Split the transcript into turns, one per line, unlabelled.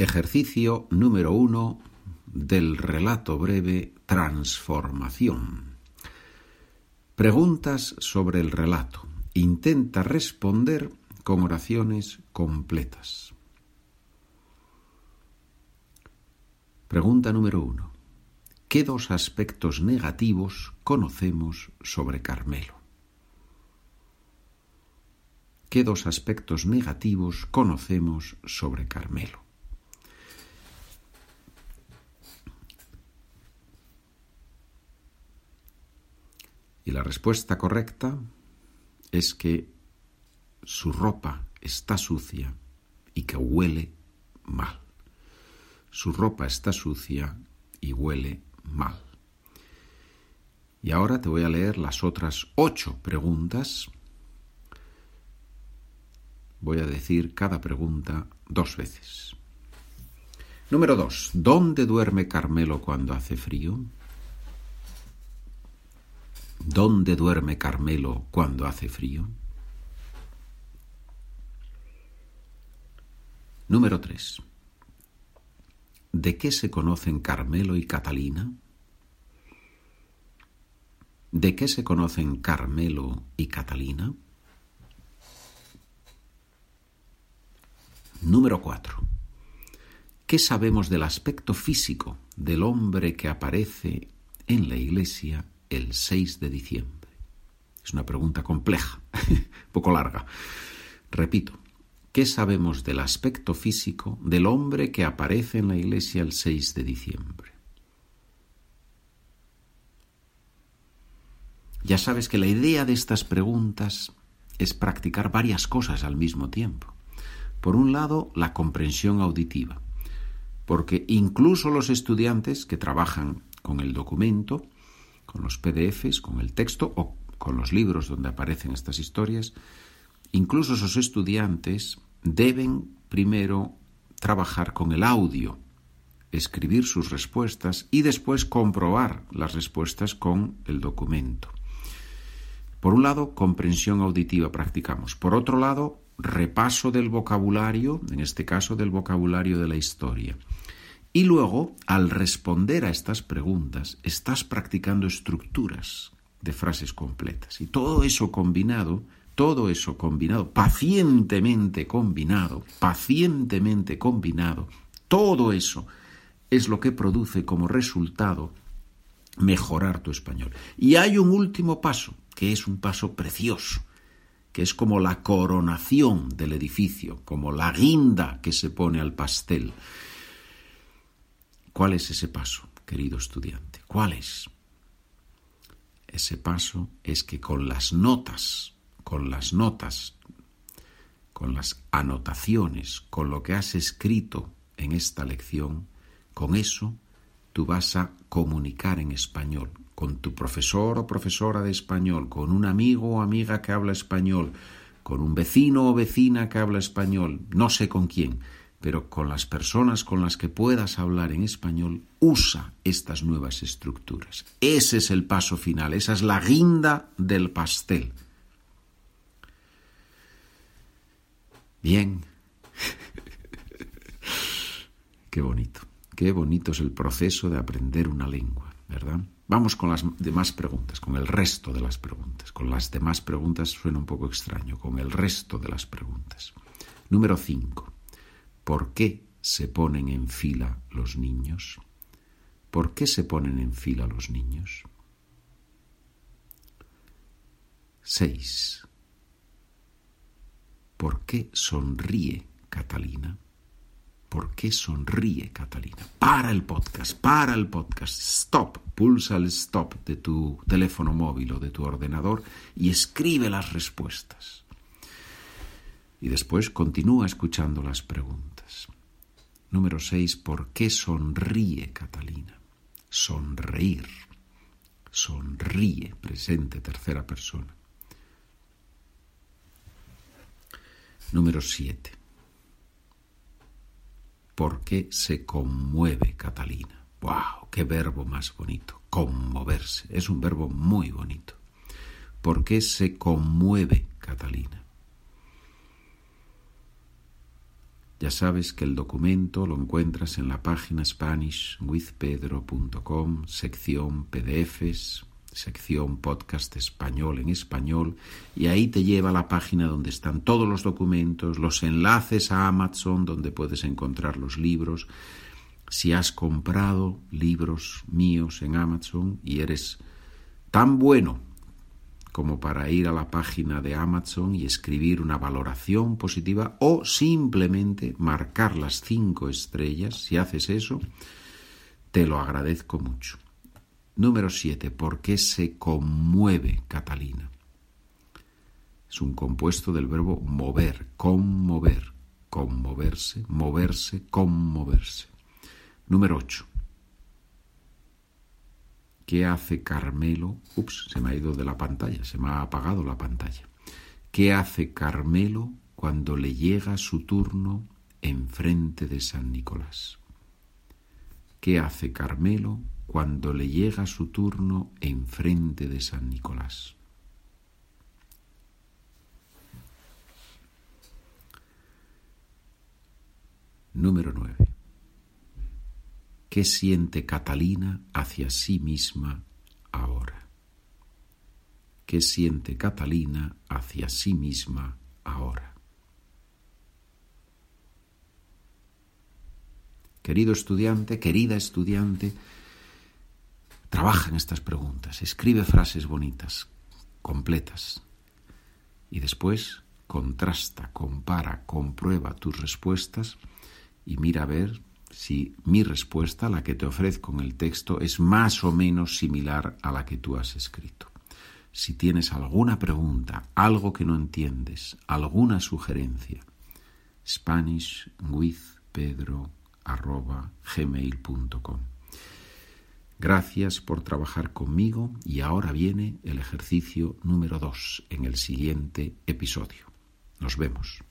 Ejercicio número uno del relato breve Transformación. Preguntas sobre el relato. Intenta responder con oraciones completas. Pregunta número uno. ¿Qué dos aspectos negativos conocemos sobre Carmelo? ¿Qué dos aspectos negativos conocemos sobre Carmelo? Y la respuesta correcta es que su ropa está sucia y que huele mal. Su ropa está sucia y huele mal. Y ahora te voy a leer las otras ocho preguntas. Voy a decir cada pregunta dos veces. Número dos. ¿Dónde duerme Carmelo cuando hace frío? ¿Dónde duerme Carmelo cuando hace frío? Número 3. ¿De qué se conocen Carmelo y Catalina? ¿De qué se conocen Carmelo y Catalina? Número 4. ¿Qué sabemos del aspecto físico del hombre que aparece en la iglesia el 6 de diciembre? Es una pregunta compleja, poco larga. Repito, ¿qué sabemos del aspecto físico del hombre que aparece en la iglesia el 6 de diciembre? Ya sabes que la idea de estas preguntas es practicar varias cosas al mismo tiempo. Por un lado, la comprensión auditiva, porque incluso los estudiantes que trabajan con el documento con los PDFs, con el texto o con los libros donde aparecen estas historias, incluso esos estudiantes deben primero trabajar con el audio, escribir sus respuestas y después comprobar las respuestas con el documento. Por un lado, comprensión auditiva practicamos. Por otro lado, repaso del vocabulario, en este caso del vocabulario de la historia. Y luego, al responder a estas preguntas, estás practicando estructuras de frases completas. Y todo eso combinado, todo eso combinado, pacientemente combinado, pacientemente combinado, todo eso es lo que produce como resultado mejorar tu español. Y hay un último paso, que es un paso precioso, que es como la coronación del edificio, como la guinda que se pone al pastel. ¿Cuál es ese paso, querido estudiante? ¿Cuál es? Ese paso es que con las notas, con las notas, con las anotaciones, con lo que has escrito en esta lección, con eso tú vas a comunicar en español, con tu profesor o profesora de español, con un amigo o amiga que habla español, con un vecino o vecina que habla español, no sé con quién pero con las personas con las que puedas hablar en español, usa estas nuevas estructuras. Ese es el paso final, esa es la guinda del pastel. Bien. qué bonito, qué bonito es el proceso de aprender una lengua, ¿verdad? Vamos con las demás preguntas, con el resto de las preguntas. Con las demás preguntas suena un poco extraño, con el resto de las preguntas. Número 5. ¿Por qué se ponen en fila los niños? ¿Por qué se ponen en fila los niños? 6. ¿Por qué sonríe Catalina? ¿Por qué sonríe Catalina? Para el podcast, para el podcast. Stop, pulsa el stop de tu teléfono móvil o de tu ordenador y escribe las respuestas. Y después continúa escuchando las preguntas. Número 6. ¿Por qué sonríe Catalina? Sonreír. Sonríe, presente, tercera persona. Número 7. ¿Por qué se conmueve Catalina? ¡Wow! ¡Qué verbo más bonito! Conmoverse. Es un verbo muy bonito. ¿Por qué se conmueve Catalina? Ya sabes que el documento lo encuentras en la página SpanishWithPedro.com, sección PDFs, sección podcast español en español, y ahí te lleva a la página donde están todos los documentos, los enlaces a Amazon donde puedes encontrar los libros. Si has comprado libros míos en Amazon y eres tan bueno como para ir a la página de Amazon y escribir una valoración positiva o simplemente marcar las cinco estrellas, si haces eso, te lo agradezco mucho. Número 7. ¿Por qué se conmueve Catalina? Es un compuesto del verbo mover, conmover, conmoverse, moverse, conmoverse. Número 8. ¿Qué hace Carmelo? Ups, se me ha ido de la pantalla, se me ha apagado la pantalla. ¿Qué hace Carmelo cuando le llega su turno enfrente de San Nicolás? ¿Qué hace Carmelo cuando le llega su turno enfrente de San Nicolás? Número 9. ¿Qué siente Catalina hacia sí misma ahora? ¿Qué siente Catalina hacia sí misma ahora? Querido estudiante, querida estudiante, trabaja en estas preguntas, escribe frases bonitas, completas, y después contrasta, compara, comprueba tus respuestas y mira a ver si mi respuesta, la que te ofrezco en el texto, es más o menos similar a la que tú has escrito. Si tienes alguna pregunta, algo que no entiendes, alguna sugerencia, spanishwithpedro.gmail.com Gracias por trabajar conmigo y ahora viene el ejercicio número 2 en el siguiente episodio. Nos vemos.